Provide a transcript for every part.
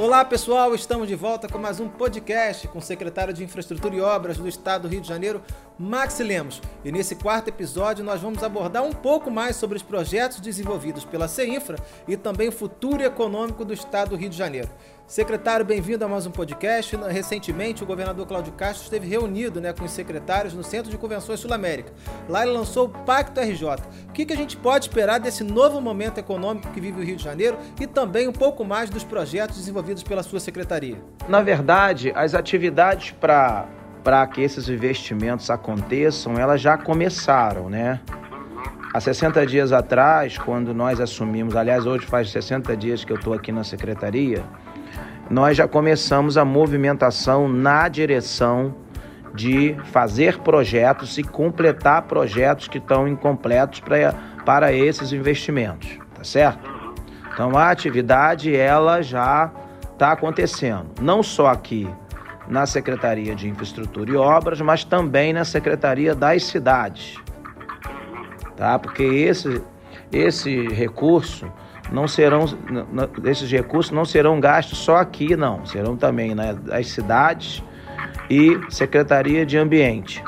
Olá pessoal, estamos de volta com mais um podcast com o secretário de Infraestrutura e Obras do Estado do Rio de Janeiro, Max Lemos. E nesse quarto episódio nós vamos abordar um pouco mais sobre os projetos desenvolvidos pela CEINFRA e também o futuro econômico do Estado do Rio de Janeiro. Secretário, bem-vindo a mais um podcast. Recentemente, o governador Cláudio Castro esteve reunido né, com os secretários no Centro de Convenções Sul-América. Lá ele lançou o Pacto RJ. O que, que a gente pode esperar desse novo momento econômico que vive o Rio de Janeiro e também um pouco mais dos projetos desenvolvidos pela sua secretaria? Na verdade, as atividades para para que esses investimentos aconteçam, elas já começaram, né? Há 60 dias atrás, quando nós assumimos, aliás, hoje faz 60 dias que eu estou aqui na secretaria, nós já começamos a movimentação na direção de fazer projetos e completar projetos que estão incompletos pra, para esses investimentos, tá certo? Então a atividade ela já está acontecendo, não só aqui na Secretaria de Infraestrutura e Obras, mas também na Secretaria das Cidades, tá? Porque esse esse recurso não serão esses recursos não serão gastos só aqui não, serão também nas cidades e Secretaria de Ambiente,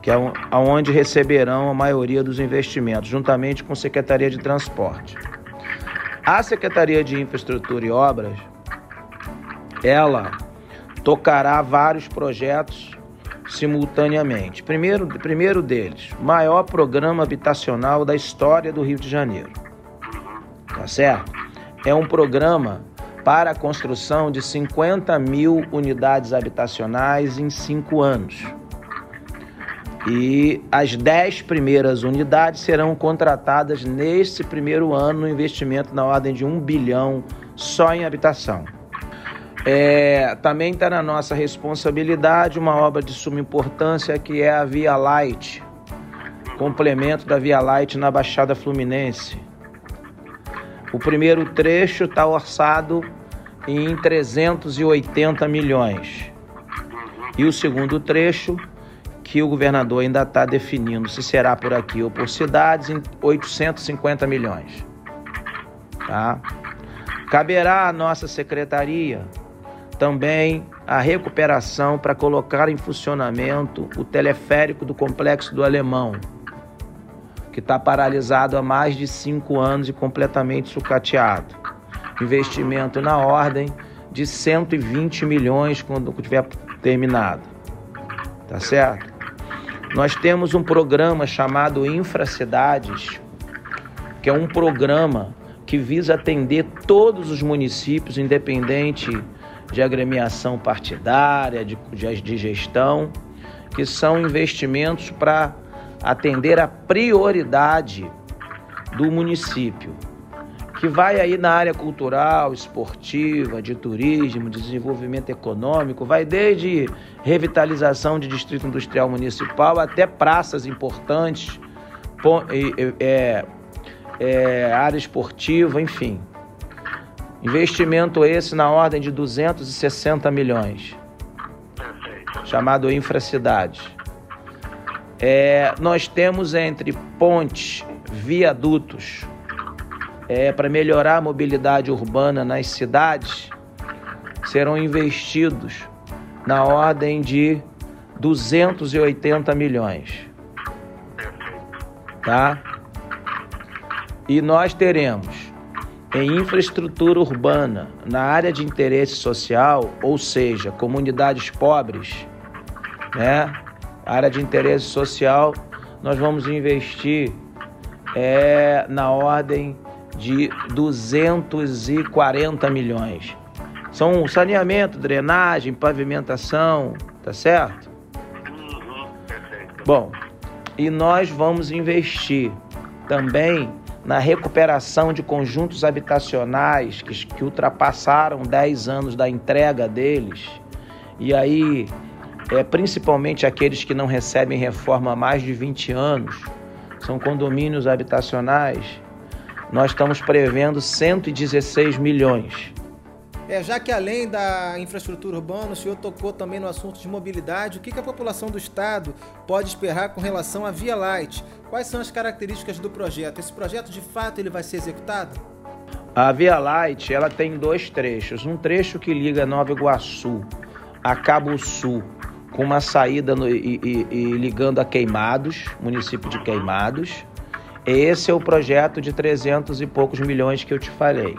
que é aonde receberão a maioria dos investimentos, juntamente com Secretaria de Transporte. A Secretaria de Infraestrutura e Obras, ela tocará vários projetos simultaneamente. Primeiro, primeiro deles, maior programa habitacional da história do Rio de Janeiro tá certo? É um programa para a construção de 50 mil unidades habitacionais em cinco anos. E as 10 primeiras unidades serão contratadas nesse primeiro ano, no investimento na ordem de um bilhão só em habitação. É, também está na nossa responsabilidade uma obra de suma importância que é a Via Light, complemento da Via Light na Baixada Fluminense o primeiro trecho está orçado em 380 milhões. E o segundo trecho, que o governador ainda está definindo se será por aqui ou por cidades, em 850 milhões. Tá? Caberá à nossa secretaria também a recuperação para colocar em funcionamento o teleférico do Complexo do Alemão que está paralisado há mais de cinco anos e completamente sucateado. Investimento na ordem de 120 milhões quando tiver terminado. Tá certo? Nós temos um programa chamado Infracidades, que é um programa que visa atender todos os municípios, independente de agremiação partidária, de, de gestão, que são investimentos para atender a prioridade do município, que vai aí na área cultural, esportiva, de turismo, de desenvolvimento econômico, vai desde revitalização de distrito industrial municipal até praças importantes, é, é, área esportiva, enfim. Investimento esse na ordem de 260 milhões, chamado Infracidade. É, nós temos entre pontes, viadutos, é, para melhorar a mobilidade urbana nas cidades, serão investidos na ordem de 280 milhões. Tá? E nós teremos em infraestrutura urbana, na área de interesse social, ou seja, comunidades pobres, né? Área de interesse social, nós vamos investir é, na ordem de 240 milhões. São saneamento, drenagem, pavimentação, tá certo? Bom, e nós vamos investir também na recuperação de conjuntos habitacionais que, que ultrapassaram 10 anos da entrega deles. E aí é, principalmente aqueles que não recebem reforma há mais de 20 anos, são condomínios habitacionais, nós estamos prevendo 116 milhões. É, já que além da infraestrutura urbana, o senhor tocou também no assunto de mobilidade, o que, que a população do estado pode esperar com relação à Via Light? Quais são as características do projeto? Esse projeto, de fato, ele vai ser executado? A Via Light ela tem dois trechos. Um trecho que liga Nova Iguaçu a Cabo Sul, com uma saída no, e, e, e ligando a Queimados, município de Queimados. Esse é o projeto de 300 e poucos milhões que eu te falei.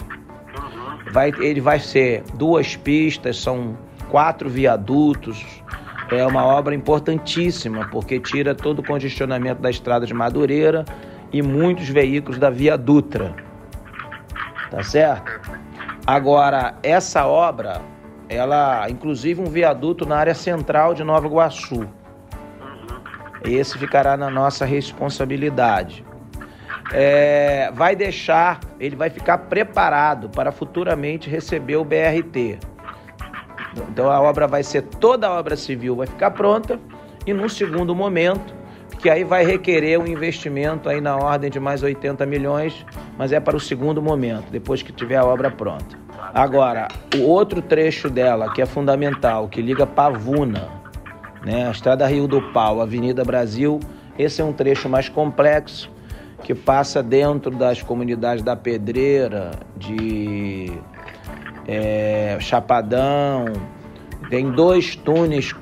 Vai, ele vai ser duas pistas, são quatro viadutos. É uma obra importantíssima, porque tira todo o congestionamento da estrada de Madureira e muitos veículos da Via Dutra. Tá certo? Agora, essa obra, ela, inclusive um viaduto na área central de Nova Iguaçu. Esse ficará na nossa responsabilidade. É, vai deixar, ele vai ficar preparado para futuramente receber o BRT. Então a obra vai ser toda a obra civil vai ficar pronta e num segundo momento que aí vai requerer um investimento aí na ordem de mais 80 milhões, mas é para o segundo momento, depois que tiver a obra pronta. Agora, o outro trecho dela, que é fundamental, que liga Pavuna, né, a Estrada Rio do Pau, Avenida Brasil, esse é um trecho mais complexo, que passa dentro das comunidades da Pedreira, de é, Chapadão, tem dois túneis,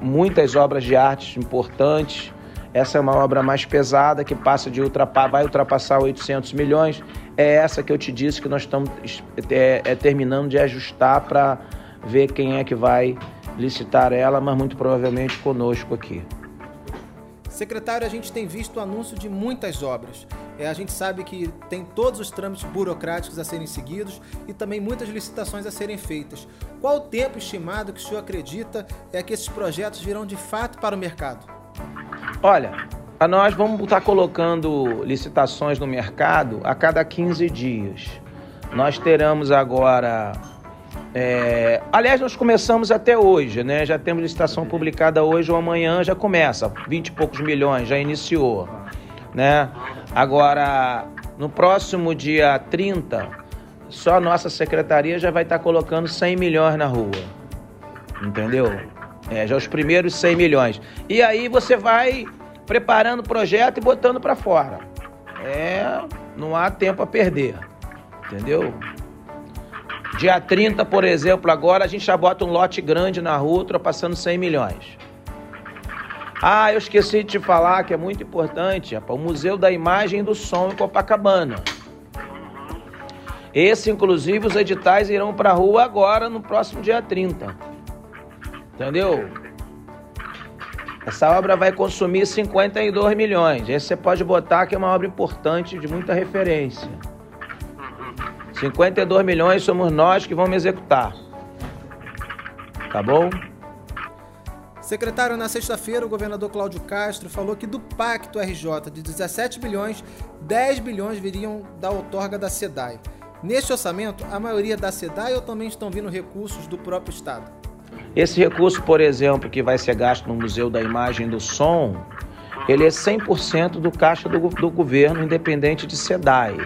muitas obras de arte importantes, essa é uma obra mais pesada que passa de ultrapassar, vai ultrapassar 800 milhões. É essa que eu te disse que nós estamos é, é terminando de ajustar para ver quem é que vai licitar ela, mas muito provavelmente conosco aqui. Secretário, a gente tem visto o anúncio de muitas obras. É, a gente sabe que tem todos os trâmites burocráticos a serem seguidos e também muitas licitações a serem feitas. Qual o tempo estimado que o senhor acredita é que esses projetos virão de fato para o mercado? Olha, nós vamos estar colocando licitações no mercado a cada 15 dias. Nós teremos agora. É... Aliás, nós começamos até hoje, né? Já temos licitação publicada hoje ou amanhã, já começa. 20 e poucos milhões, já iniciou. Né? Agora, no próximo dia 30, só a nossa secretaria já vai estar colocando 100 milhões na rua. Entendeu? É, já os primeiros 100 milhões. E aí você vai preparando o projeto e botando para fora. É, não há tempo a perder. Entendeu? Dia 30, por exemplo, agora a gente já bota um lote grande na rua, ultrapassando 100 milhões. Ah, eu esqueci de te falar que é muito importante, rapaz, o Museu da Imagem e do Som em Copacabana. Esse, inclusive, os editais irão para a rua agora, no próximo dia 30. Entendeu? Essa obra vai consumir 52 milhões. Esse você pode botar que é uma obra importante, de muita referência. 52 milhões somos nós que vamos executar. Tá bom? Secretário, na sexta-feira, o governador Cláudio Castro falou que do pacto RJ de 17 bilhões, 10 bilhões viriam da outorga da SEDAI. Neste orçamento, a maioria da SEDAI ou também estão vindo recursos do próprio Estado? Esse recurso, por exemplo, que vai ser gasto no Museu da Imagem e do Som, ele é 100% do caixa do, do governo, independente de SEDAI.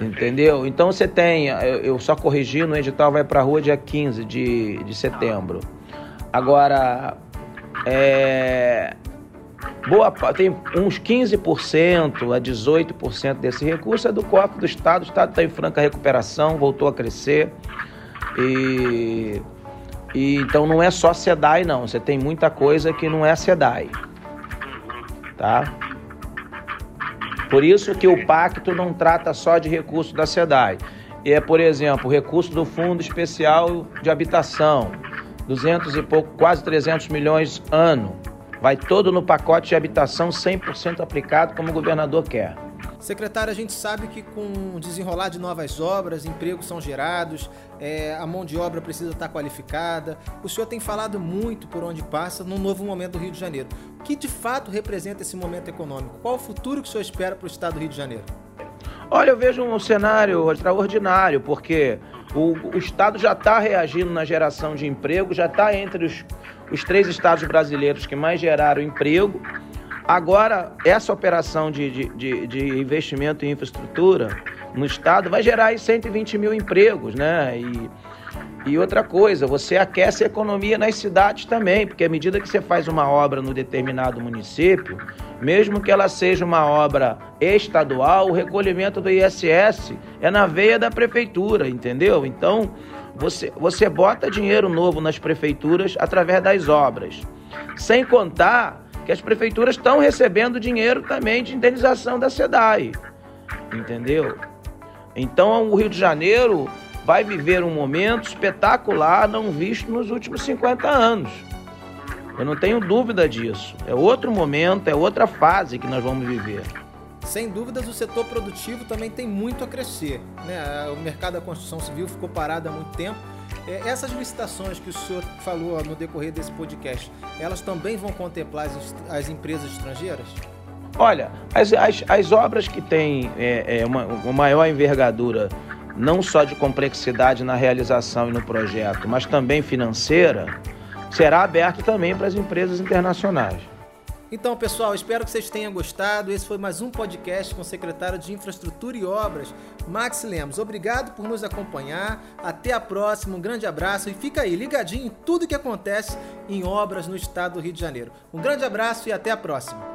Entendeu? Então você tem, eu só corrigindo, o edital vai para a rua dia 15 de, de setembro. Agora, é, boa, tem uns 15% a 18% desse recurso é do cofre do Estado. O Estado está em franca recuperação, voltou a crescer. E e, então não é só SEDAI não, você tem muita coisa que não é SEDAI. Tá? Por isso que o pacto não trata só de recurso da SEDAI. É, por exemplo, o recurso do Fundo Especial de Habitação, 200 e pouco, quase 300 milhões ano. Vai todo no pacote de habitação 100% aplicado como o governador quer. Secretário, a gente sabe que com o desenrolar de novas obras, empregos são gerados, é, a mão de obra precisa estar qualificada. O senhor tem falado muito por onde passa no novo momento do Rio de Janeiro. O que de fato representa esse momento econômico? Qual o futuro que o senhor espera para o estado do Rio de Janeiro? Olha, eu vejo um cenário extraordinário, porque o, o Estado já está reagindo na geração de emprego, já está entre os, os três estados brasileiros que mais geraram emprego. Agora, essa operação de, de, de, de, investimento em infraestrutura no Estado vai gerar aí 120 mil empregos, né? E, E outra coisa, você aquece a economia nas cidades também, porque à medida que você faz uma obra no determinado município, mesmo que ela seja uma obra estadual, o recolhimento do ISS é na veia da prefeitura, entendeu? Então, você, você bota dinheiro novo nas prefeituras através das obras. Sem contar que as prefeituras estão recebendo dinheiro também de indenização da SEDAI. Entendeu? Então o Rio de Janeiro vai viver um momento espetacular não visto nos últimos 50 anos. Eu não tenho dúvida disso. É outro momento, é outra fase que nós vamos viver. Sem dúvidas, o setor produtivo também tem muito a crescer. Né? O mercado da construção civil ficou parado há muito tempo. É, essas licitações que o senhor falou no decorrer desse podcast, elas também vão contemplar as, as empresas estrangeiras? Olha, as, as, as obras que têm é, é, uma, uma maior envergadura, não só de complexidade na realização e no projeto, mas também financeira, será aberto também para as empresas internacionais. Então, pessoal, espero que vocês tenham gostado. Esse foi mais um podcast com o secretário de Infraestrutura e Obras, Max Lemos. Obrigado por nos acompanhar. Até a próxima. Um grande abraço e fica aí ligadinho em tudo que acontece em obras no estado do Rio de Janeiro. Um grande abraço e até a próxima.